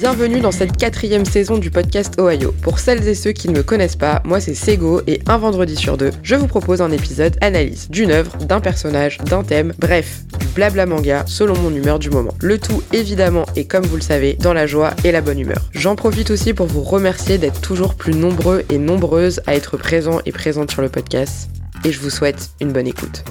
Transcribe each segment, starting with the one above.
Bienvenue dans cette quatrième saison du podcast Ohio. Pour celles et ceux qui ne me connaissent pas, moi c'est Sego et un vendredi sur deux, je vous propose un épisode analyse d'une œuvre, d'un personnage, d'un thème, bref, du blabla manga selon mon humeur du moment. Le tout évidemment et comme vous le savez, dans la joie et la bonne humeur. J'en profite aussi pour vous remercier d'être toujours plus nombreux et nombreuses à être présents et présentes sur le podcast et je vous souhaite une bonne écoute.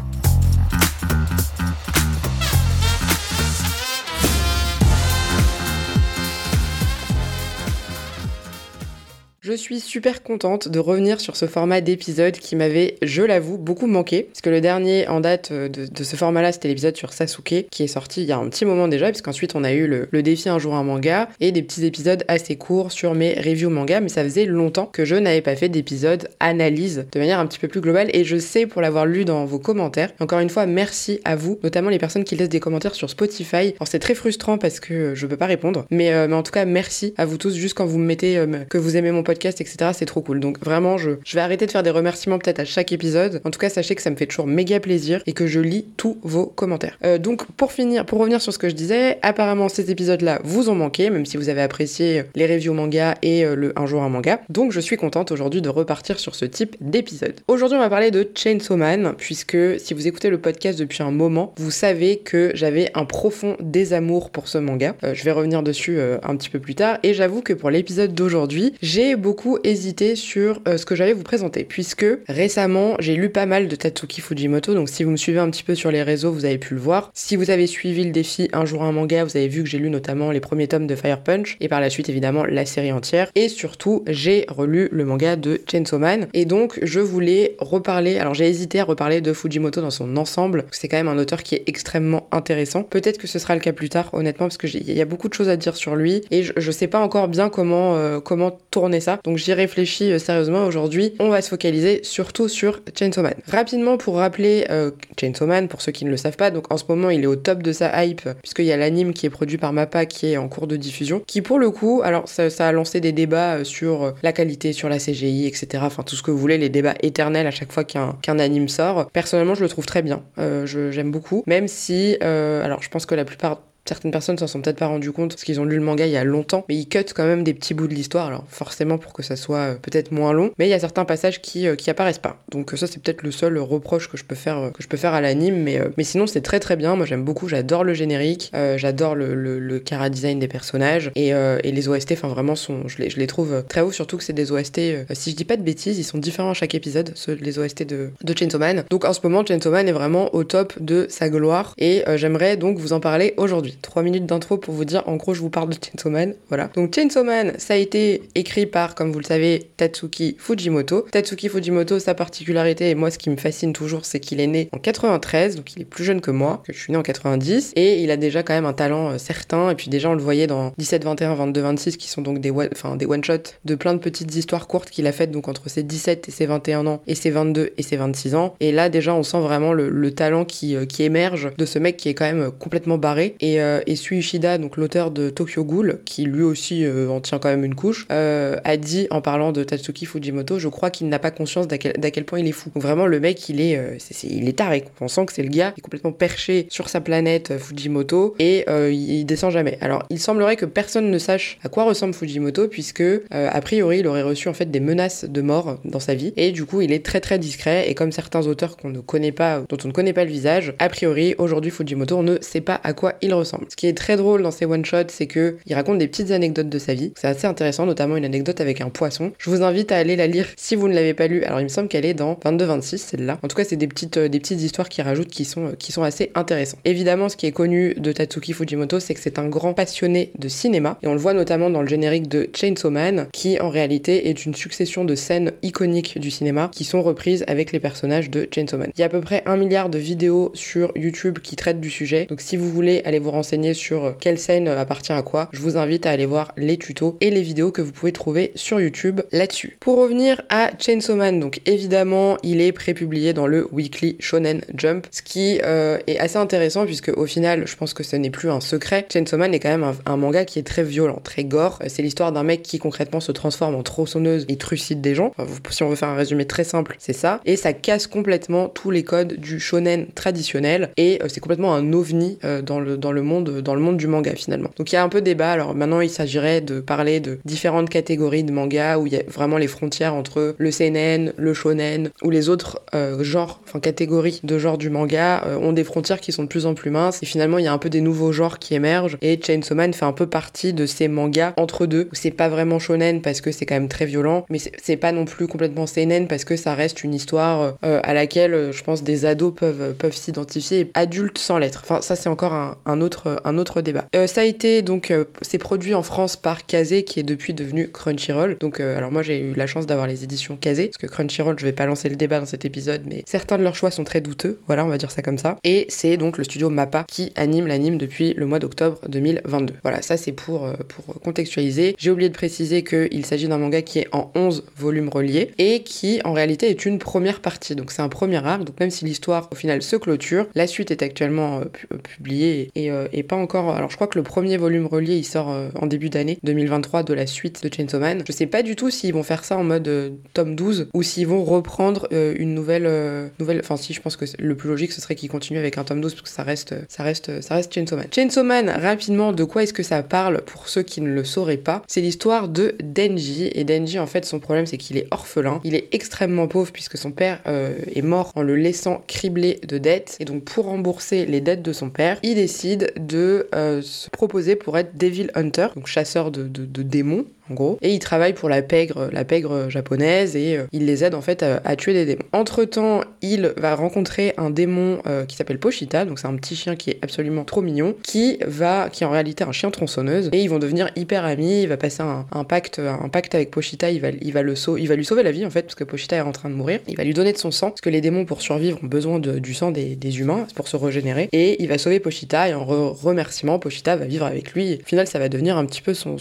Je suis super contente de revenir sur ce format d'épisode qui m'avait, je l'avoue, beaucoup manqué. Parce que le dernier en date euh, de, ce format-là, c'était l'épisode sur Sasuke, qui est sorti il y a un petit moment déjà, puisqu'ensuite on a eu le, défi un jour un manga, et des petits épisodes assez courts sur mes reviews manga, mais ça faisait longtemps que je n'avais pas fait d'épisode analyse de manière un petit peu plus globale, et je sais pour l'avoir lu dans vos commentaires. Encore une fois, merci à vous, notamment les personnes qui laissent des commentaires sur Spotify. Alors c'est très frustrant parce que je peux pas répondre, mais, euh, mais en tout cas, merci à vous tous, juste quand vous me mettez euh, que vous aimez mon podcast etc. C'est trop cool. Donc vraiment, je, je vais arrêter de faire des remerciements peut-être à chaque épisode. En tout cas, sachez que ça me fait toujours méga plaisir et que je lis tous vos commentaires. Euh, donc pour finir, pour revenir sur ce que je disais, apparemment ces épisodes-là vous ont manqué, même si vous avez apprécié les reviews manga et euh, le Un jour un manga. Donc je suis contente aujourd'hui de repartir sur ce type d'épisode. Aujourd'hui, on va parler de Chainsaw Man, puisque si vous écoutez le podcast depuis un moment, vous savez que j'avais un profond désamour pour ce manga. Euh, je vais revenir dessus un petit peu plus tard. Et j'avoue que pour l'épisode d'aujourd'hui, j'ai beaucoup hésité sur euh, ce que j'allais vous présenter, puisque récemment j'ai lu pas mal de Tatsuki Fujimoto, donc si vous me suivez un petit peu sur les réseaux, vous avez pu le voir. Si vous avez suivi le défi Un jour un manga, vous avez vu que j'ai lu notamment les premiers tomes de Fire Punch, et par la suite évidemment la série entière, et surtout j'ai relu le manga de Chainsaw Man, et donc je voulais reparler, alors j'ai hésité à reparler de Fujimoto dans son ensemble, c'est quand même un auteur qui est extrêmement intéressant. Peut-être que ce sera le cas plus tard, honnêtement, parce qu'il y a beaucoup de choses à dire sur lui, et je, je sais pas encore bien comment, euh, comment tourner ça, donc j'y réfléchis euh, sérieusement aujourd'hui. On va se focaliser surtout sur Chainsaw Man. Rapidement pour rappeler euh, Chainsaw Man, pour ceux qui ne le savent pas, donc en ce moment il est au top de sa hype, puisqu'il y a l'anime qui est produit par Mappa qui est en cours de diffusion, qui pour le coup, alors ça, a lancé des débats euh, sur la qualité, sur la CGI, etc. Enfin tout ce que vous voulez, les débats éternels à chaque fois qu'un anime sort. Personnellement je le trouve très bien, j'aime beaucoup, même si, alors je pense que la plupart Certaines personnes s'en sont peut-être pas rendu compte parce qu'ils ont lu le manga il y a longtemps, mais ils cut quand même des petits bouts de l'histoire, alors forcément pour que ça soit euh, peut-être moins long, mais il y a certains passages qui, euh, qui apparaissent pas. Donc ça c'est peut-être le seul reproche que je peux faire, euh, que je peux faire à l'anime, mais, mais sinon c'est très très bien, moi j'aime beaucoup, j'adore le générique, j'adore le, le, le cara design des personnages, et, et les OST, enfin vraiment, sont, je, les, je les trouve très hauts, surtout que c'est des OST, si je dis pas de bêtises, ils sont différents à chaque épisode, ceux, les OST de, de Chainsaw Man. Donc en ce moment, Chainsaw Man est vraiment au top de sa gloire, et j'aimerais donc vous en parler aujourd'hui. 3 minutes d'intro pour vous dire, en gros, je vous parle de Chainsaw Man. Voilà. Donc Chainsaw Man, ça a été écrit par, comme vous le savez, Tatsuki Fujimoto. Tatsuki Fujimoto, sa particularité, et moi, ce qui me fascine toujours, c'est qu'il est né en 93, donc il est plus jeune que moi, que je suis né en 90, et il a déjà quand même un talent euh, certain. Et puis déjà, on le voyait dans 17, 21, 22, 26, qui sont donc des, enfin, des one-shots de plein de petites histoires courtes qu'il a faites, donc entre ses 17 et ses 21 ans, et ses 22 et ses 26 ans. Et là, déjà, on sent vraiment le, talent qui, euh, qui émerge de ce mec qui est quand même complètement barré. Et, euh, et Ishida, donc l'auteur de Tokyo Ghoul, qui lui aussi euh, en tient quand même une couche, euh, a dit en parlant de Tatsuki Fujimoto, je crois qu'il n'a pas conscience d'à quel, point il est fou. Vraiment le mec, il est, euh, il est taré. On sent que c'est le gars qui est complètement perché sur sa planète Fujimoto et il, descend jamais. Alors il semblerait que personne ne sache à quoi ressemble Fujimoto puisque a priori il aurait reçu en fait des menaces de mort dans sa vie et du coup il est très très discret et comme certains auteurs qu'on ne connaît pas, dont on ne connaît pas le visage, a priori aujourd'hui Fujimoto on ne sait pas à quoi il ressemble. Ce qui est très drôle dans ces one-shots, c'est que il raconte des petites anecdotes de sa vie. C'est assez intéressant, notamment une anecdote avec un poisson. Je vous invite à aller la lire si vous ne l'avez pas lu. Alors il me semble qu'elle est dans 22-26, celle-là. En tout cas, c'est des petites, euh, des petites histoires qui rajoutent qui sont, euh, qui sont assez intéressantes. Évidemment, ce qui est connu de Tatsuki Fujimoto, c'est que c'est un grand passionné de cinéma. Et on le voit notamment dans le générique de Chainsaw Man, qui en réalité est une succession de scènes iconiques du cinéma qui sont reprises avec les personnages de Chainsaw Man. Il y a à peu près un milliard de vidéos sur YouTube qui traitent du sujet. Donc si vous voulez aller vous renseigner sur euh, quelle scène appartient à quoi, je vous invite à aller voir les tutos et les vidéos que vous pouvez trouver sur YouTube là-dessus. Pour revenir à Chainsaw Man, donc évidemment, il est prépublié dans le Weekly Shonen Jump, ce qui euh, est assez intéressant puisque au final, je pense que ce n'est plus un secret. Chainsaw Man est quand même un, manga qui est très violent, très gore. C'est l'histoire d'un mec qui concrètement se transforme en tronçonneuse et trucide des gens. si on veut faire un résumé très simple, c'est ça. Et ça casse complètement tous les codes du shonen traditionnel et euh, c'est complètement un ovni dans, le, dans le monde, dans le monde du manga finalement. Donc il y a un peu débat. Alors maintenant, il s'agirait de parler de différentes catégories de manga où il y a vraiment les frontières entre le seinen, le shonen ou les autres euh, genres, enfin catégories de genres du manga euh, ont des frontières qui sont de plus en plus minces. Et finalement, il y a un peu des nouveaux genres qui émergent. Et Chainsaw Man fait un peu partie de ces mangas entre deux. C'est pas vraiment shonen parce que c'est quand même très violent, mais c'est pas non plus complètement seinen parce que ça reste une histoire euh, à laquelle je pense des ados peuvent peuvent s'identifier, adultes sans l'être. Enfin, ça c'est encore un, autre un autre débat. ça a été donc c'est produit en France par Kazé qui est depuis devenu Crunchyroll. Donc alors moi j'ai eu la chance d'avoir les éditions Kazé parce que Crunchyroll, je vais pas lancer le débat dans cet épisode, mais certains de leurs choix sont très douteux. Voilà, on va dire ça comme ça. Et c'est donc le studio Mappa qui anime l'anime depuis le mois d'octobre 2022. Voilà, ça c'est pour, euh, pour contextualiser. J'ai oublié de préciser qu'il s'agit d'un manga qui est en 11 volumes reliés et qui en réalité est une première partie. Donc c'est un premier arc. Donc même si l'histoire au final se clôture, la suite est actuellement euh, euh, publiée et, pas encore. Alors je crois que le premier volume relié il sort en début d'année 2023 de la suite de Chainsaw Man. Je sais pas du tout s'ils vont faire ça en mode tome 12 ou s'ils vont reprendre une nouvelle euh, nouvelle. Enfin, si, je pense que le plus logique, ce serait qu'il continue avec un tome 12 parce que ça reste, ça reste, ça reste Chainsaw Man. Chainsaw Man, rapidement, de quoi est-ce que ça parle pour ceux qui ne le sauraient pas? C'est l'histoire de Denji. Et Denji, en fait, son problème, c'est qu'il est orphelin. Il est extrêmement pauvre puisque son père euh, est mort en le laissant criblé de dettes. Et donc, pour rembourser les dettes de son père, il décide de euh, se proposer pour être Devil Hunter, donc chasseur de, de démons gros. Et il travaille pour la pègre, la pègre japonaise et euh, il les aide en fait à, tuer des démons. Entre temps, il va rencontrer un démon euh, qui s'appelle Pochita, donc c'est un petit chien qui est absolument trop mignon, qui va, qui est en réalité un chien tronçonneuse et ils vont devenir hyper amis. Il va passer un, pacte, un pacte avec Pochita. Il va, il va le il va lui sauver la vie en fait parce que Pochita est en train de mourir. Il va lui donner de son sang parce que les démons pour survivre ont besoin du sang des, humains pour se régénérer et il va sauver Pochita et en remerciement, Pochita va vivre avec lui. Au final, ça va devenir un petit peu son,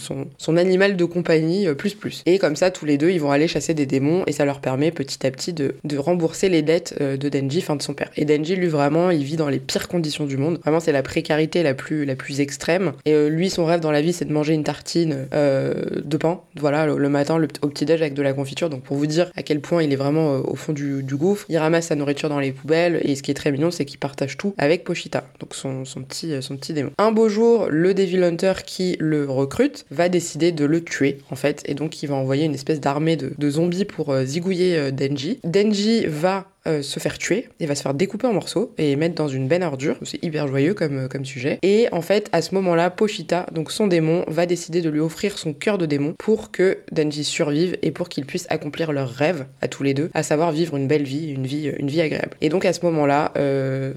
animal de euh, plus. Et comme ça, tous les deux, ils vont aller chasser des démons et ça leur permet petit à petit de, rembourser les dettes euh, de Denji, fin de son père. Et Denji, lui, vraiment, il vit dans les pires conditions du monde. Vraiment, c'est la précarité la plus, la plus extrême. Et euh, lui, son rêve dans la vie, c'est de manger une tartine de pain, voilà, le, matin, le, au petit-déj avec de la confiture. Donc, pour vous dire à quel point il est vraiment au fond du, gouffre, il ramasse sa nourriture dans les poubelles. Et ce qui est très mignon, c'est qu'il partage tout avec Pochita, donc son, son petit démon. Un beau jour, le Devil Hunter qui le recrute va décider de le tuer en fait, et donc il va envoyer une espèce d'armée de, zombies pour euh, zigouiller euh, Denji. Denji va euh, se faire tuer, il va se faire découper en morceaux et mettre dans une benne ordure. C'est hyper joyeux comme, comme sujet. Et en fait, à ce moment-là, Pochita, donc son démon, va décider de lui offrir son cœur de démon pour que Denji survive et pour qu'ils puissent accomplir leur rêve à tous les deux, à savoir vivre une belle vie, une vie, une vie agréable. Et donc à ce moment-là,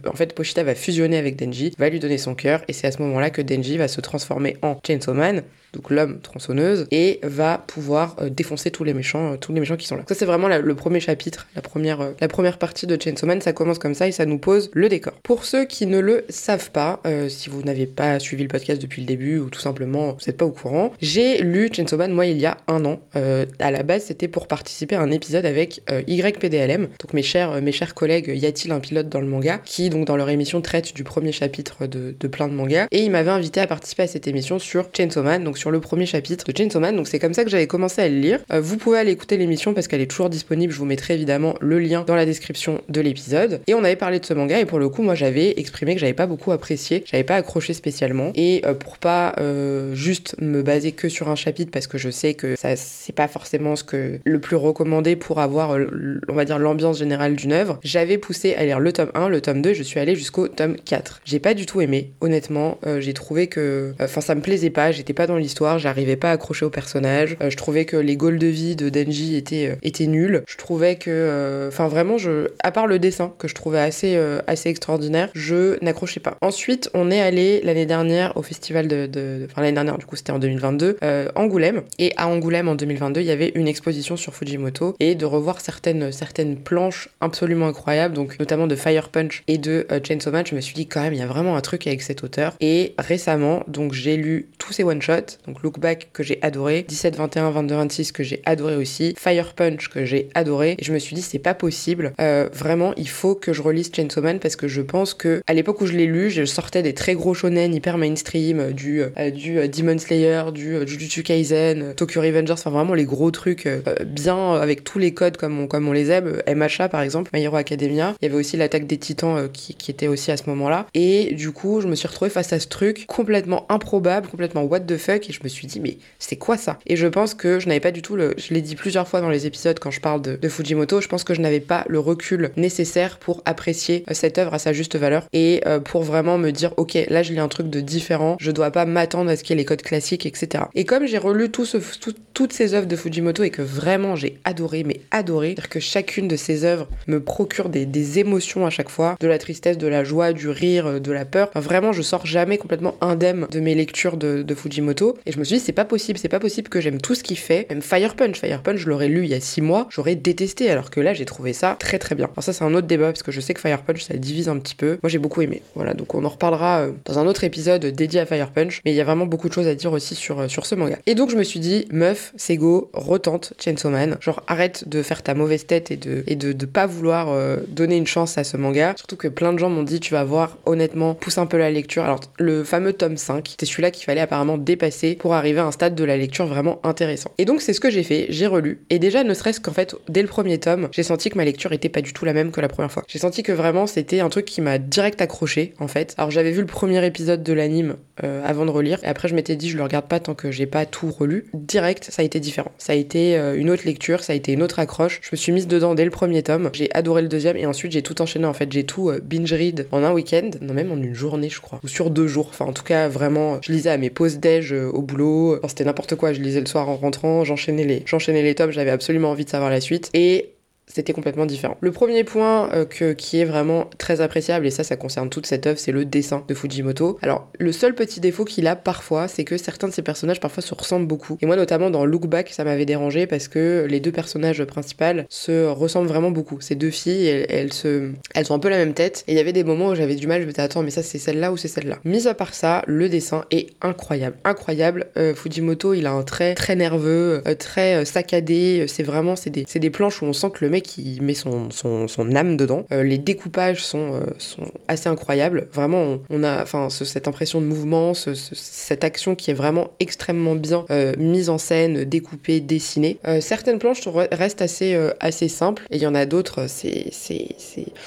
en fait, Pochita va fusionner avec Denji, va lui donner son cœur, et c'est à ce moment-là que Denji va se transformer en Chainsaw Man, donc l'homme tronçonneuse, et va pouvoir euh, défoncer tous les méchants, euh, tous les méchants qui sont là. Ça c'est vraiment le premier chapitre, la première, euh, la première partie de Chainsaw Man, ça commence comme ça et ça nous pose le décor. Pour ceux qui ne le savent pas, si vous n'avez pas suivi le podcast depuis le début ou tout simplement vous n'êtes pas au courant, j'ai lu Chainsaw Man moi il y a un an. à la base c'était pour participer à un épisode avec YPDLM, donc mes chers, mes chers collègues Y a-t-il un pilote dans le manga, qui donc dans leur émission traite du premier chapitre de, de plein de mangas, et ils m'avaient invité à participer à cette émission sur Chainsaw Man, donc sur le premier chapitre de Chainsaw Man. Donc c'est comme ça que j'avais commencé à le lire. Euh, vous pouvez aller écouter l'émission parce qu'elle est toujours disponible. Je vous mettrai évidemment le lien dans la description de l'épisode. Et on avait parlé de ce manga et pour le coup, moi j'avais exprimé que j'avais pas beaucoup apprécié, j'avais pas accroché spécialement. Et euh, pour pas euh, juste me baser que sur un chapitre parce que je sais que ça c'est pas forcément ce que le plus recommandé pour avoir, on va dire, l'ambiance générale d'une œuvre, j'avais poussé à lire le tome 1, le tome 2, je suis allée jusqu'au tome 4. J'ai pas du tout aimé, honnêtement. j'ai trouvé que, enfin, ça me plaisait pas, j'étais pas dans l'histoire, j'arrivais pas à accrocher au personnage. Euh, je trouvais que les goals de vie de Denji étaient, euh, étaient nuls. Je trouvais que, euh, enfin vraiment, je, à part le dessin que je trouvais assez, assez extraordinaire, je n'accrochais pas. Ensuite, on est allé l'année dernière au festival de, enfin l'année dernière, du coup c'était en 2022, Angoulême. Et à Angoulême en 2022, il y avait une exposition sur Fujimoto et de revoir certaines, certaines planches absolument incroyables, donc notamment de Fire Punch et de Chainsaw Man, je me suis dit quand même, il y a vraiment un truc avec cet auteur. Et récemment, donc j'ai lu tous ces one-shots, donc Look Back que j'ai adoré, 17, 21, 22, 26 que j'ai adoré aussi, Fire Punch que j'ai adoré. Et je me suis dit, c'est pas possible vraiment, il faut que je relise Chainsaw Man parce que je pense que à l'époque où je l'ai lu, je sortais des très gros shonen hyper mainstream, du, du Demon Slayer, du Jujutsu Kaisen, Tokyo Revengers, enfin vraiment les gros trucs bien avec tous les codes comme on, comme on les aime. MHA par exemple, My Hero Academia. Il y avait aussi l'attaque des titans qui, était aussi à ce moment-là. Et du coup, je me suis retrouvée face à ce truc complètement improbable, complètement what the fuck, et je me suis dit, mais c'est quoi ça? Et je pense que je n'avais pas du tout le. Je l'ai dit plusieurs fois dans les épisodes quand je parle de, Fujimoto, je pense que je n'avais pas le recul nécessaire pour apprécier euh, cette œuvre à sa juste valeur et euh, pour vraiment me dire, ok, là je lis un truc de différent, je dois pas m'attendre à ce qu'il y ait les codes classiques, etc. Et comme j'ai relu tout ce, toutes ces œuvres de Fujimoto et que vraiment j'ai adoré, mais adoré, c'est-à-dire que chacune de ces œuvres me procure des, des, émotions à chaque fois, de la tristesse, de la joie, du rire, euh, de la peur. vraiment, je sors jamais complètement indemne de mes lectures de, de Fujimoto. Et je me suis dit, c'est pas possible, c'est pas possible que j'aime tout ce qu'il fait. Même Fire Punch, Fire Punch, je l'aurais lu il y a six mois, j'aurais détesté, alors que là, j'ai trouvé ça très très bien. Alors ça, c'est un autre débat, parce que je sais que Fire Punch, ça divise un petit peu. Moi, j'ai beaucoup aimé. Voilà, donc on en reparlera euh, dans un autre épisode dédié à Fire Punch, mais il y a vraiment beaucoup de choses à dire aussi sur, euh, sur ce manga. Et donc, je me suis dit, meuf, c'est go, retente Chainsaw Man. Genre, arrête de faire ta mauvaise tête et de, et de, de pas vouloir euh, donner une chance à ce manga. Surtout que plein de gens m'ont dit, tu vas voir, honnêtement, pousse un peu la lecture. Alors, le fameux tome 5, c'est celui-là qu'il fallait apparemment dépasser pour arriver à un stade de la lecture vraiment intéressant. Et donc, c'est ce que j'ai fait, j'ai relu. Et déjà, ne serait-ce qu'en fait, dès le premier tome, j'ai senti que ma lecture était pas du tout la même que la première fois. J'ai senti que vraiment, c'était un truc qui m'a direct accroché, en fait. Alors, j'avais vu le premier épisode de l'anime euh, avant de relire. Et après, je m'étais dit, je le regarde pas tant que j'ai pas tout relu. Direct, ça a été différent. Ça a été euh, une autre lecture, ça a été une autre accroche. Je me suis mise dedans dès le premier tome. J'ai adoré le deuxième et ensuite j'ai tout enchaîné. En fait, j'ai tout euh, binge read en un week-end, non même en une journée, je crois, ou sur deux jours. Enfin, en tout cas, vraiment, je lisais à mes pauses déj au boulot. C'était n'importe quoi. Je lisais le soir en rentrant, j'enchaînais les, j'enchaînais les tomes. J'avais absolument envie de savoir la suite. Et c'était complètement différent. Le premier point euh, que, qui est vraiment très appréciable, et ça, ça concerne toute cette œuvre, c'est le dessin de Fujimoto. Alors, le seul petit défaut qu'il a parfois, c'est que certains de ses personnages parfois se ressemblent beaucoup. Et moi, notamment dans Look Back, ça m'avait dérangé parce que les deux personnages principaux se ressemblent vraiment beaucoup. Ces deux filles, elles, se, elles ont un peu la même tête. Et il y avait des moments où j'avais du mal, je me disais, attends, mais ça, c'est celle-là ou c'est celle-là? Mis à part ça, le dessin est incroyable. Incroyable. Euh, Fujimoto, il a un trait très nerveux, euh, très saccadé. C'est vraiment, c'est des, des planches où on sent que le mec qui met son, son, âme dedans. Euh, les découpages sont, euh, sont assez incroyables. Vraiment, on, a cette impression de mouvement, cette action qui est vraiment extrêmement bien euh, mise en scène, découpée, dessinée. certaines planches restent assez, assez simples et il y en a d'autres.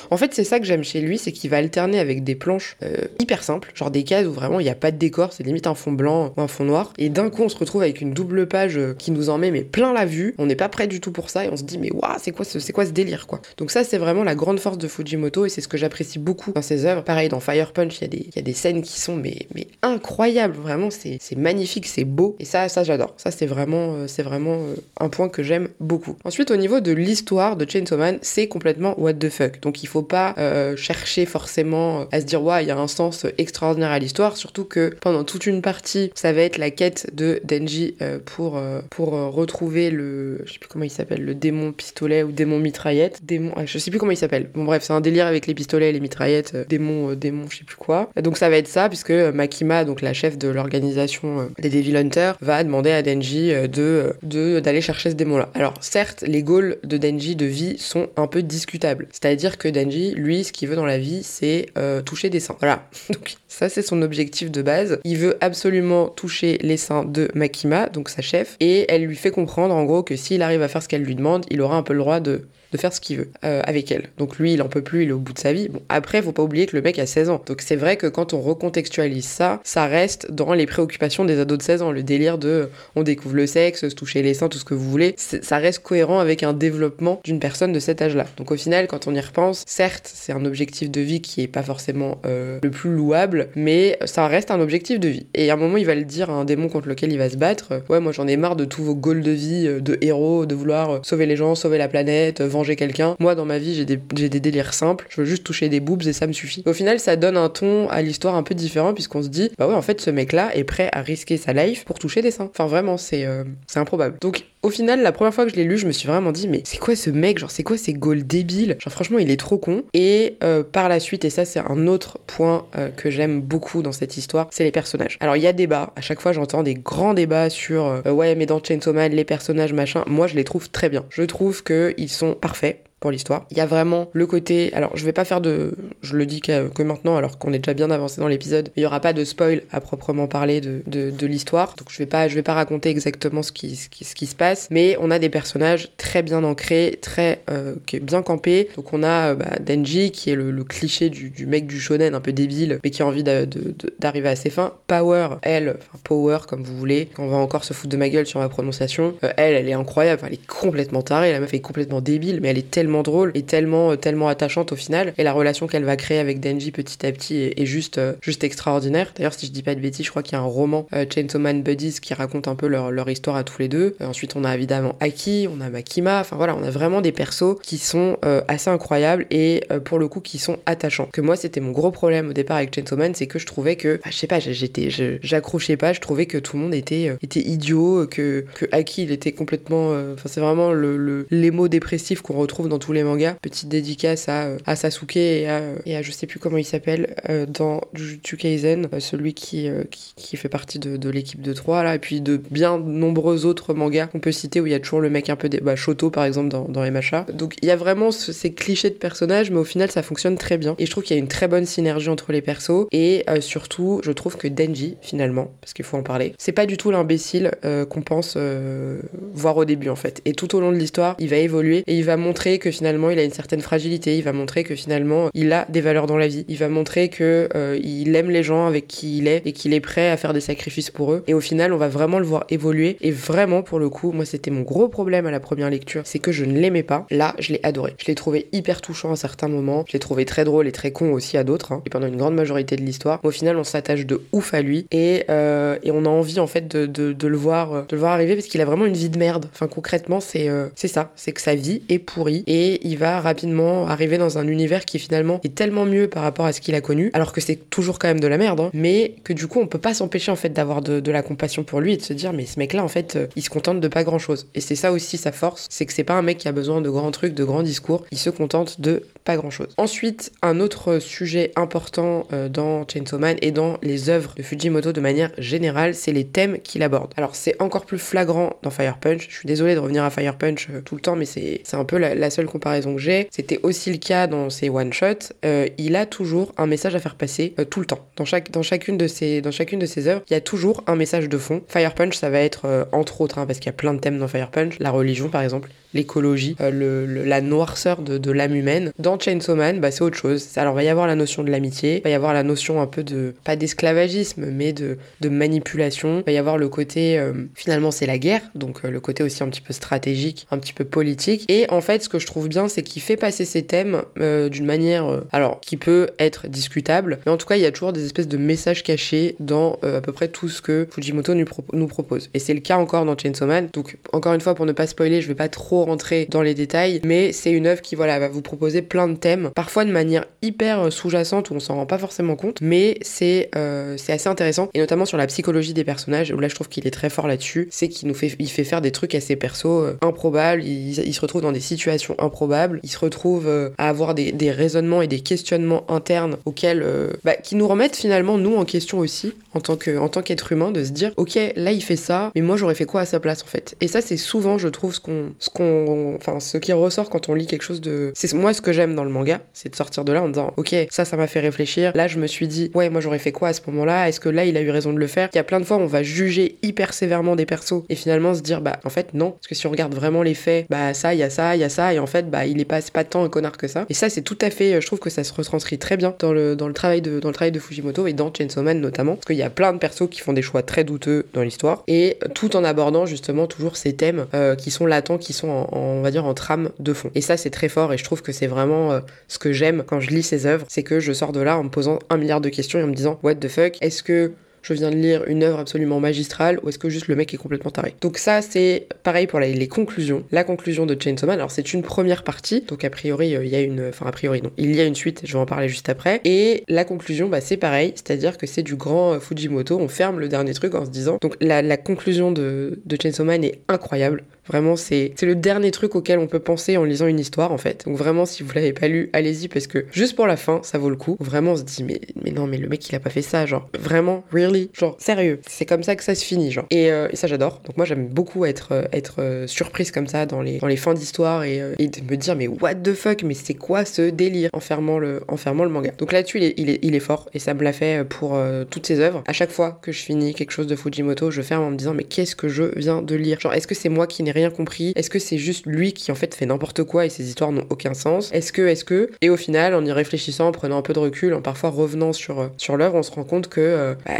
En fait, c'est ça que j'aime chez lui, c'est qu'il va alterner avec des planches hyper simples, genre des cases où vraiment il n'y a pas de décor, c'est limite un fond blanc ou un fond noir. Et d'un coup, on se retrouve avec une double page qui nous en met mais plein la vue. On n'est pas prêt du tout pour ça et on se dit mais waouh, c'est quoi ce, c'est quoi ce délire quoi. Donc ça c'est vraiment la grande force de Fujimoto et c'est ce que j'apprécie beaucoup dans ses œuvres. Pareil dans Fire Punch, il y, a des, scènes qui sont mais, incroyables, vraiment c'est, magnifique, c'est beau et ça ça j'adore. Ça c'est vraiment euh, euh, un point que j'aime beaucoup. Ensuite au niveau de l'histoire de Chainsaw Man, c'est complètement what the fuck. Donc il faut pas euh, chercher forcément à se dire ouais, il y a un sens extraordinaire à l'histoire, surtout que pendant toute une partie, ça va être la quête de Denji pour pour retrouver le je sais plus comment il s'appelle, le démon pistolet ou démon mitraillette, démon, ah, je sais plus comment il s'appelle. Bon bref, c'est un délire avec les pistolets et les mitraillettes, euh, démon, euh, démon, je sais plus quoi. Donc ça va être ça, puisque euh, Makima, donc la chef de l'organisation des Devil Hunters, va demander à Denji de d'aller chercher ce démon-là. Alors certes, les goals de Denji de vie sont un peu discutables. C'est-à-dire que Denji, lui, ce qu'il veut dans la vie, c'est toucher des seins. Voilà. Donc ça, c'est son objectif de base. Il veut absolument toucher les seins de Makima, donc sa chef, et elle lui fait comprendre en gros que s'il arrive à faire ce qu'elle lui demande, il aura un peu le droit de de faire ce qu'il veut euh, avec elle. Donc lui, il en peut plus, il est au bout de sa vie. Bon, après, faut pas oublier que le mec a 16 ans. Donc c'est vrai que quand on recontextualise ça, ça reste dans les préoccupations des ados de 16 ans. Le délire de on découvre le sexe, se toucher les seins, tout ce que vous voulez, ça reste cohérent avec un développement d'une personne de cet âge-là. Donc au final, quand on y repense, certes, c'est un objectif de vie qui est pas forcément euh, le plus louable, mais ça reste un objectif de vie. Et à un moment, il va le dire à un démon contre lequel il va se battre. Ouais, moi j'en ai marre de tous vos goals de vie, euh, de héros, de vouloir sauver les gens, sauver la planète, vendre quelqu'un. Moi, dans ma vie, j'ai des, délires simples. Je veux juste toucher des boobs et ça me suffit. Au final, ça donne un ton à l'histoire un peu différent puisqu'on se dit, bah ouais, en fait, ce mec-là est prêt à risquer sa life pour toucher des seins. Enfin, vraiment, c'est euh, improbable. Donc, au final, la première fois que je l'ai lu, je me suis vraiment dit, mais c'est quoi ce mec? Genre, c'est quoi ces goals débiles? Genre, franchement, il est trop con. Et euh, par la suite, et ça, c'est un autre point euh, que j'aime beaucoup dans cette histoire, c'est les personnages. Alors, il y a débat. À chaque fois, j'entends des grands débats sur, ouais, mais dans Chainsaw Man, les personnages, machin. Moi, je les trouve très bien. Je trouve qu'ils sont parfaits l'histoire. Il y a vraiment le côté, alors je vais pas faire de, je le dis que, maintenant alors qu'on est déjà bien avancé dans l'épisode, il y aura pas de spoil à proprement parler de, l'histoire, donc je vais pas, je vais pas raconter exactement ce qui, ce se passe, mais on a des personnages très bien ancrés, très euh, bien campés. Donc on a euh, bah, Denji qui est le, cliché du, du, mec du shonen un peu débile, mais qui a envie d'arriver à ses fins. Power, elle, enfin Power comme vous voulez, on va encore se foutre de ma gueule sur ma prononciation. Euh, elle, elle est incroyable, elle est complètement tarée, la meuf est complètement débile, mais elle est tellement drôle et tellement, tellement attachante au final. Et la relation qu'elle va créer avec Denji petit à petit est, juste, juste extraordinaire. D'ailleurs, si je dis pas de bêtises, je crois qu'il y a un roman Chainsaw Man Buddies qui raconte un peu leur, leur histoire à tous les deux. ensuite, on a évidemment Aki, on a Makima, enfin voilà, on a vraiment des persos qui sont euh, assez incroyables et euh, pour le coup qui sont attachants. Que moi, c'était mon gros problème au départ avec Chainsaw Man, c'est que je trouvais que, bah, je sais pas, j'étais, j'accrochais pas, je trouvais que tout le monde était, euh, était idiot, que, que Aki, il était complètement, enfin, c'est vraiment le, les mots dépressifs qu'on retrouve dans tous les mangas. Petite dédicace à, à Sasuke et à, et à, je sais plus comment il s'appelle, dans Jujutsu Kaisen, celui qui, qui, fait partie de, l'équipe de 3 là, et puis de bien nombreux autres mangas qu'on peut citer où il y a toujours le mec un peu, des, bah, Shoto par exemple dans, dans MHA. Donc il y a vraiment ces clichés de personnages, mais au final ça fonctionne très bien. Et je trouve qu'il y a une très bonne synergie entre les persos. Et euh, surtout, je trouve que Denji, finalement, parce qu'il faut en parler, c'est pas du tout l'imbécile euh, qu'on pense euh, voir au début en fait. Et tout au long de l'histoire, il va évoluer et il va montrer que finalement il a une certaine fragilité. Il va montrer que finalement il a des valeurs dans la vie. Il va montrer que il aime les gens avec qui il est et qu'il est prêt à faire des sacrifices pour eux. Et au final, on va vraiment le voir évoluer. Et vraiment, pour le coup, moi c'était mon gros problème à la première lecture, c'est que je ne l'aimais pas. Là, je l'ai adoré. Je l'ai trouvé hyper touchant à certains moments. Je l'ai trouvé très drôle et très con aussi à d'autres. Hein. Et pendant une grande majorité de l'histoire, au final, on s'attache de ouf à lui et, euh, et on a envie en fait de, de, le voir, euh, de le voir arriver parce qu'il a vraiment une vie de merde. Enfin, concrètement, c'est euh, c'est ça. C'est que sa vie est pourrie et il va rapidement arriver dans un univers qui finalement est tellement mieux par rapport à ce qu'il a connu, alors que c'est toujours quand même de la merde, hein. mais que du coup, on peut pas s'empêcher en fait d'avoir de, la compassion pour lui et de se dire, mais ce mec-là, en fait, il se contente de pas grand chose. Et c'est ça aussi sa force, c'est que c'est pas un mec qui a besoin de grands trucs, de grands discours. Il se contente de pas grand chose. Ensuite, un autre sujet important euh, dans Chainsaw Man et dans les œuvres de Fujimoto de manière générale, c'est les thèmes qu'il aborde. Alors, c'est encore plus flagrant dans Fire Punch. Je suis désolée de revenir à Fire Punch euh, tout le temps, mais c'est un peu la, seule comparaison que j'ai. C'était aussi le cas dans ses one-shots. Euh, il a toujours un message à faire passer tout le temps. Dans, chaque, dans, chacune de ses, dans chacune de ses œuvres, il y a toujours un message de fond. Fire Punch, ça va être, entre autres, hein, parce qu'il y a plein de thèmes dans Fire Punch, la religion par exemple, l'écologie, le, la noirceur de, de l'âme humaine. Dans Chainsaw Man, bah, c'est autre chose. Alors, il va y avoir la notion de l'amitié, il va y avoir la notion un peu de, pas d'esclavagisme, mais de, de manipulation. Il va y avoir le côté, euh, finalement, c'est la guerre, donc euh, le côté aussi un petit peu stratégique, un petit peu politique. Et en fait, ce que je trouve bien, c'est qu'il fait passer ces thèmes euh, d'une manière, alors, qui peut être discutable, mais en tout cas, il y a toujours des espèces de messages cachés dans à peu près tout ce que Fujimoto nous, propose. Et c'est le cas encore dans Chainsaw Man. Donc, encore une fois, pour ne pas spoiler, je vais pas trop rentrer dans les détails, mais c'est une œuvre qui, voilà, va vous proposer plein de thèmes, parfois de manière hyper euh, sous-jacente où on s'en rend pas forcément compte, mais c'est euh, c'est assez intéressant, et notamment sur la psychologie des personnages, où là je trouve qu'il est très fort là-dessus, c'est qu'il nous fait, il fait faire des trucs ses persos euh, improbables, il, il, se retrouve dans des situations improbables, il se retrouve à avoir des, raisonnements et des questionnements internes auxquels, bah, qui nous remettent finalement nous en question aussi, en tant qu'être humain, de se dire, ok, là il fait ça, mais moi j'aurais fait quoi à sa place en fait? Et ça c'est souvent, je trouve, ce qu'on, ce qu'on, enfin ce qui ressort quand on lit quelque chose de, c'est moi ce que j'aime dans le manga, c'est de sortir de là en disant ok ça ça m'a fait réfléchir. Là je me suis dit ouais moi j'aurais fait quoi à ce moment-là? Est-ce que là il a eu raison de le faire? Il y a plein de fois on va juger hyper sévèrement des persos et finalement se dire bah en fait non parce que si on regarde vraiment les faits bah ça il y a ça il y a ça et en fait bah il est pas pas tant un connard que ça. Et ça c'est tout à fait je trouve que ça se retranscrit très bien dans le dans le travail de dans le travail de Fujimoto et dans Chainsaw Man notamment parce qu'il y a plein de persos qui font des choix très douteux dans l'histoire et tout en abordant justement toujours ces thèmes euh, qui sont latents qui sont en, en trame de fond. Et ça c'est très fort et je trouve que c'est vraiment euh, ce que j'aime quand je lis ses œuvres, c'est que je sors de là en me posant un milliard de questions et en me disant what the fuck, est-ce que je viens de lire une œuvre absolument magistrale ou est-ce que juste le mec est complètement taré? Donc ça c'est pareil pour les, conclusions. La conclusion de Chainsaw Man, alors c'est une première partie, donc a priori euh, il y a une, enfin a priori non, il y a une suite, je vais en parler juste après. Et la conclusion bah c'est pareil, c'est-à-dire que c'est du grand euh, Fujimoto, on ferme le dernier truc en se disant, donc la, conclusion de, de Chainsaw Man est incroyable. Vraiment, c'est le dernier truc auquel on peut penser en lisant une histoire, en fait. Donc vraiment, si vous l'avez pas lu, allez-y, parce que juste pour la fin, ça vaut le coup. Vraiment, on se dit, mais, mais non, mais le mec, il a pas fait ça, genre. Vraiment, really, genre, sérieux. C'est comme ça que ça se finit, genre. Et, euh, et ça, j'adore. Donc moi, j'aime beaucoup être, euh, être euh, surprise comme ça dans les, dans les fins d'histoire et, et, de me dire, mais what the fuck, mais c'est quoi ce délire? En fermant le, en fermant le manga. Donc là-dessus, il est, il, est, il est fort et ça me l'a fait pour toutes ses œuvres. À chaque fois que je finis quelque chose de Fujimoto, je ferme en me disant, mais qu'est-ce que je viens de lire? Genre, est-ce que c'est moi qui n'ai rien compris Est-ce que c'est juste lui qui en fait fait n'importe quoi et ses histoires n'ont aucun sens? Est-ce que, est-ce que? Et au final, en y réfléchissant, en prenant un peu de recul, en parfois revenant sur, sur l'œuvre, on se rend compte que bah,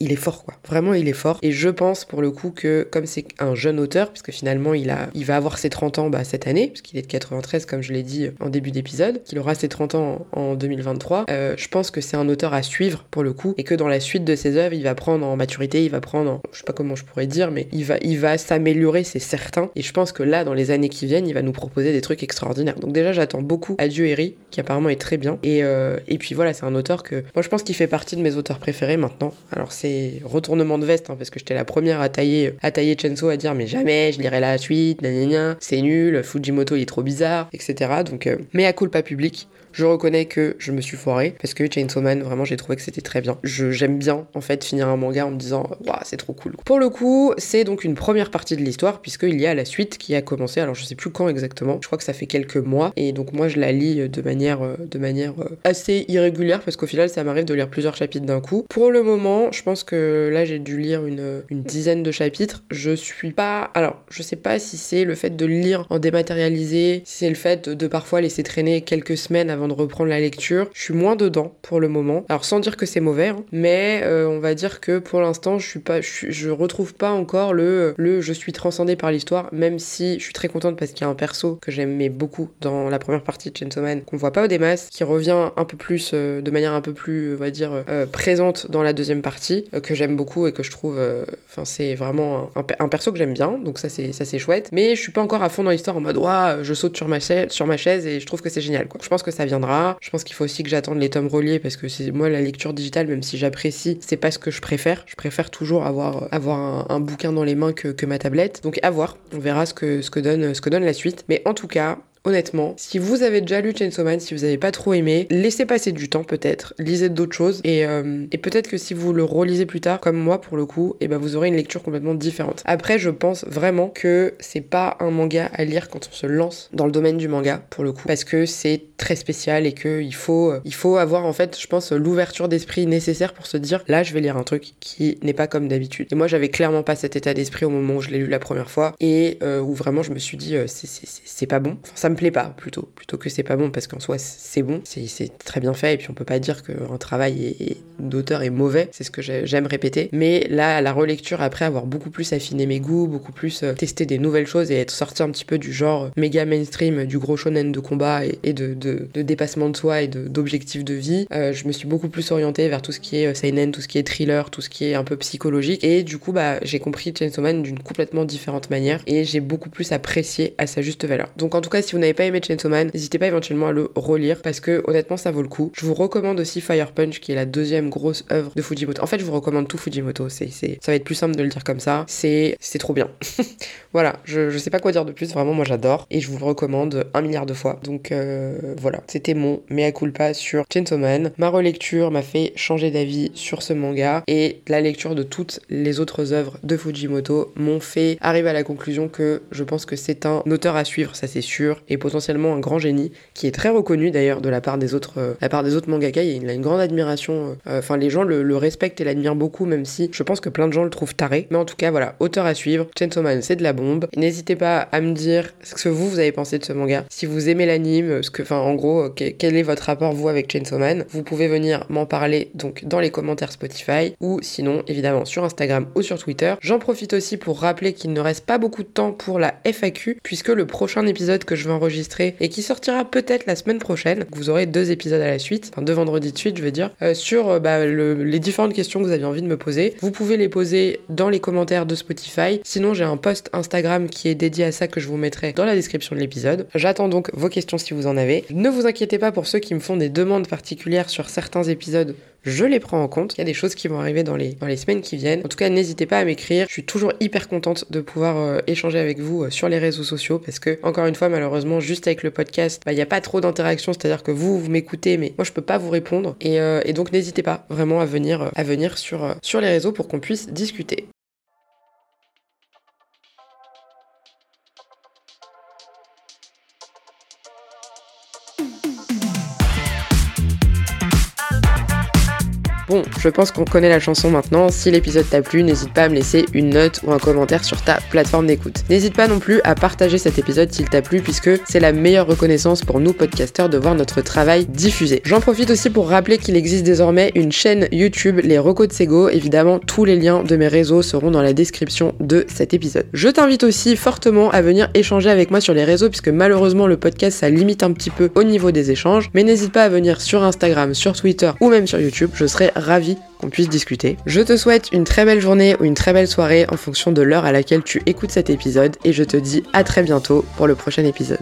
il, est fort, quoi. Vraiment, il est fort. Et je pense pour le coup que comme c'est un jeune auteur, puisque finalement il, a, il va avoir ses 30 ans bah, cette année, puisqu'il est de 93 comme je l'ai dit en début d'épisode, qu'il aura ses 30 ans en, 2023, euh, je pense que c'est un auteur à suivre pour le coup, et que dans la suite de ses œuvres, il va prendre en maturité, il va prendre, en, je sais pas comment je pourrais dire, mais il va, il va s'améliorer, c'est certain. Et je pense que là, dans les années qui viennent, il va nous proposer des trucs extraordinaires. Donc déjà, j'attends beaucoup Adieu Eri, qui apparemment est très bien. Et, euh, puis voilà, c'est un auteur que moi je pense qu'il fait partie de mes auteurs préférés maintenant. Alors c'est retournement de veste, hein, parce que j'étais la première à tailler, à tailler Chenso, à dire mais jamais je lirai la suite, c'est nul, Fujimoto il est trop bizarre, etc. Donc, euh, mais à pas public, je reconnais que je me suis foiré parce que Chainsaw Man, vraiment, j'ai trouvé que c'était très bien. j'aime bien, en fait, finir un manga en me disant, waouh, c'est trop cool. Pour le coup, c'est donc une première partie de l'histoire puisqu'il y a la suite qui a commencé. Alors, je sais plus quand exactement. Je crois que ça fait quelques mois. Et donc, moi, je la lis de manière, euh, de manière euh, assez irrégulière parce qu'au final, ça m'arrive de lire plusieurs chapitres d'un coup. Pour le moment, je pense que là, j'ai dû lire une, une dizaine de chapitres. Je suis pas. Alors, je sais pas si c'est le fait de lire en dématérialisé, si c'est le fait de parfois laisser traîner quelques semaines avant de reprendre la lecture. Je suis moins dedans pour le moment. Alors sans dire que c'est mauvais, hein, mais euh, on va dire que pour l'instant, je suis pas, je, retrouve pas encore le, le je suis transcendé par l'histoire, même si je suis très contente parce qu'il y a un perso que j'aimais beaucoup dans la première partie de Chainsaw Man qu'on voit pas au démas, qui revient un peu plus, euh, de manière un peu plus, on va dire, euh, présente dans la deuxième partie, que j'aime beaucoup et que je trouve, enfin c'est vraiment un, perso que j'aime bien, donc ça c'est ça c'est chouette. Mais je suis pas encore à fond dans l'histoire en mode, ouais, je saute sur ma chaise, sur ma chaise et je trouve que c'est génial. Quoi. Je pense que ça vient je pense qu'il faut aussi que j'attende les tomes reliés parce que c'est moi la lecture digitale, même si j'apprécie, c'est pas ce que je préfère. Je préfère toujours avoir, avoir un, bouquin dans les mains que, ma tablette. Donc à voir, on verra ce que, ce que, donne, ce que donne la suite. Mais en tout cas, honnêtement. Si vous avez déjà lu Chainsaw Man, si vous n'avez pas trop aimé, laissez passer du temps peut-être, lisez d'autres choses et, euh, et peut-être que si vous le relisez plus tard, comme moi pour le coup, et eh ben vous aurez une lecture complètement différente. Après, je pense vraiment que c'est pas un manga à lire quand on se lance dans le domaine du manga pour le coup, parce que c'est très spécial et que il faut, il faut avoir en fait, je pense, l'ouverture d'esprit nécessaire pour se dire là, je vais lire un truc qui n'est pas comme d'habitude. Et moi, j'avais clairement pas cet état d'esprit au moment où je l'ai lu la première fois et euh, où vraiment je me suis dit euh, c'est pas bon. Plaît pas plutôt, plutôt que c'est pas bon parce qu'en soi c'est bon, c'est très bien fait et puis on peut pas dire qu'un travail d'auteur est mauvais, c'est ce que j'aime répéter. Mais là, la relecture, après avoir beaucoup plus affiné mes goûts, beaucoup plus euh, testé des nouvelles choses et être sorti un petit peu du genre méga mainstream, du gros shonen de combat et, de, de, dépassement de soi et d'objectifs de, vie, euh, je me suis beaucoup plus orientée vers tout ce qui est euh, seinen, tout ce qui est thriller, tout ce qui est un peu psychologique et du coup bah j'ai compris Chainsaw Man d'une complètement différente manière et j'ai beaucoup plus apprécié à sa juste valeur. Donc en tout cas si vous n'avez pas aimé Chainsaw Man, n'hésitez pas éventuellement à le relire parce que honnêtement ça vaut le coup. Je vous recommande aussi Fire Punch qui est la deuxième grosse œuvre de Fujimoto. En fait, je vous recommande tout Fujimoto. C'est, ça va être plus simple de le dire comme ça. C'est, trop bien. voilà, je, je sais pas quoi dire de plus. Vraiment, moi j'adore et je vous le recommande un milliard de fois. Donc euh, voilà, c'était mon mea culpa sur Chainsaw Man. Ma relecture m'a fait changer d'avis sur ce manga et la lecture de toutes les autres œuvres de Fujimoto m'ont fait arriver à la conclusion que je pense que c'est un auteur à suivre, ça c'est sûr, potentiellement un grand génie qui est très reconnu d'ailleurs de la part des autres, euh, la part des autres mangaka. Il a une grande admiration. Euh, enfin, les gens le, respectent et l'admirent beaucoup, même si je pense que plein de gens le trouvent taré. Mais en tout cas, voilà, auteur à suivre. Chainsaw Man, c'est de la bombe. N'hésitez pas à me dire ce que vous, vous avez pensé de ce manga. Si vous aimez l'anime, ce que, enfin, en gros, quel est votre rapport, vous, avec Chainsaw Man? Vous pouvez venir m'en parler donc dans les commentaires Spotify ou sinon, évidemment, sur Instagram ou sur Twitter. J'en profite aussi pour rappeler qu'il ne reste pas beaucoup de temps pour la FAQ, puisque le prochain épisode que je vais enregistrer et qui sortira peut-être la semaine prochaine, vous aurez deux épisodes à la suite, enfin deux vendredis de suite, je veux dire, euh, sur euh, bah, les différentes questions que vous aviez envie de me poser. Vous pouvez les poser dans les commentaires de Spotify. Sinon, j'ai un post Instagram qui est dédié à ça que je vous mettrai dans la description de l'épisode. J'attends donc vos questions si vous en avez. Ne vous inquiétez pas pour ceux qui me font des demandes particulières sur certains épisodes je les prends en compte. Il y a des choses qui vont arriver dans les, dans les semaines qui viennent. En tout cas, n'hésitez pas à m'écrire. Je suis toujours hyper contente de pouvoir euh, échanger avec vous euh, sur les réseaux sociaux parce que, encore une fois, malheureusement, juste avec le podcast, bah, il n'y a pas trop d'interaction. C'est-à-dire que vous, vous m'écoutez, mais moi, je peux pas vous répondre. Et, euh, et donc, n'hésitez pas vraiment à venir, à venir sur, sur les réseaux pour qu'on puisse discuter. Bon, je pense qu'on connaît la chanson maintenant. Si l'épisode t'a plu, n'hésite pas à me laisser une note ou un commentaire sur ta plateforme d'écoute. N'hésite pas non plus à partager cet épisode s'il t'a plu, puisque c'est la meilleure reconnaissance pour nous podcasteurs de voir notre travail diffusé. J'en profite aussi pour rappeler qu'il existe désormais une chaîne YouTube, les Recos de Sego. Évidemment, tous les liens de mes réseaux seront dans la description de cet épisode. Je t'invite aussi fortement à venir échanger avec moi sur les réseaux, puisque malheureusement le podcast ça limite un petit peu au niveau des échanges. Mais n'hésite pas à venir sur Instagram, sur Twitter ou même sur YouTube. Je serai ravi qu'on puisse discuter. Je te souhaite une très belle journée ou une très belle soirée en fonction de l'heure à laquelle tu écoutes cet épisode et je te dis à très bientôt pour le prochain épisode.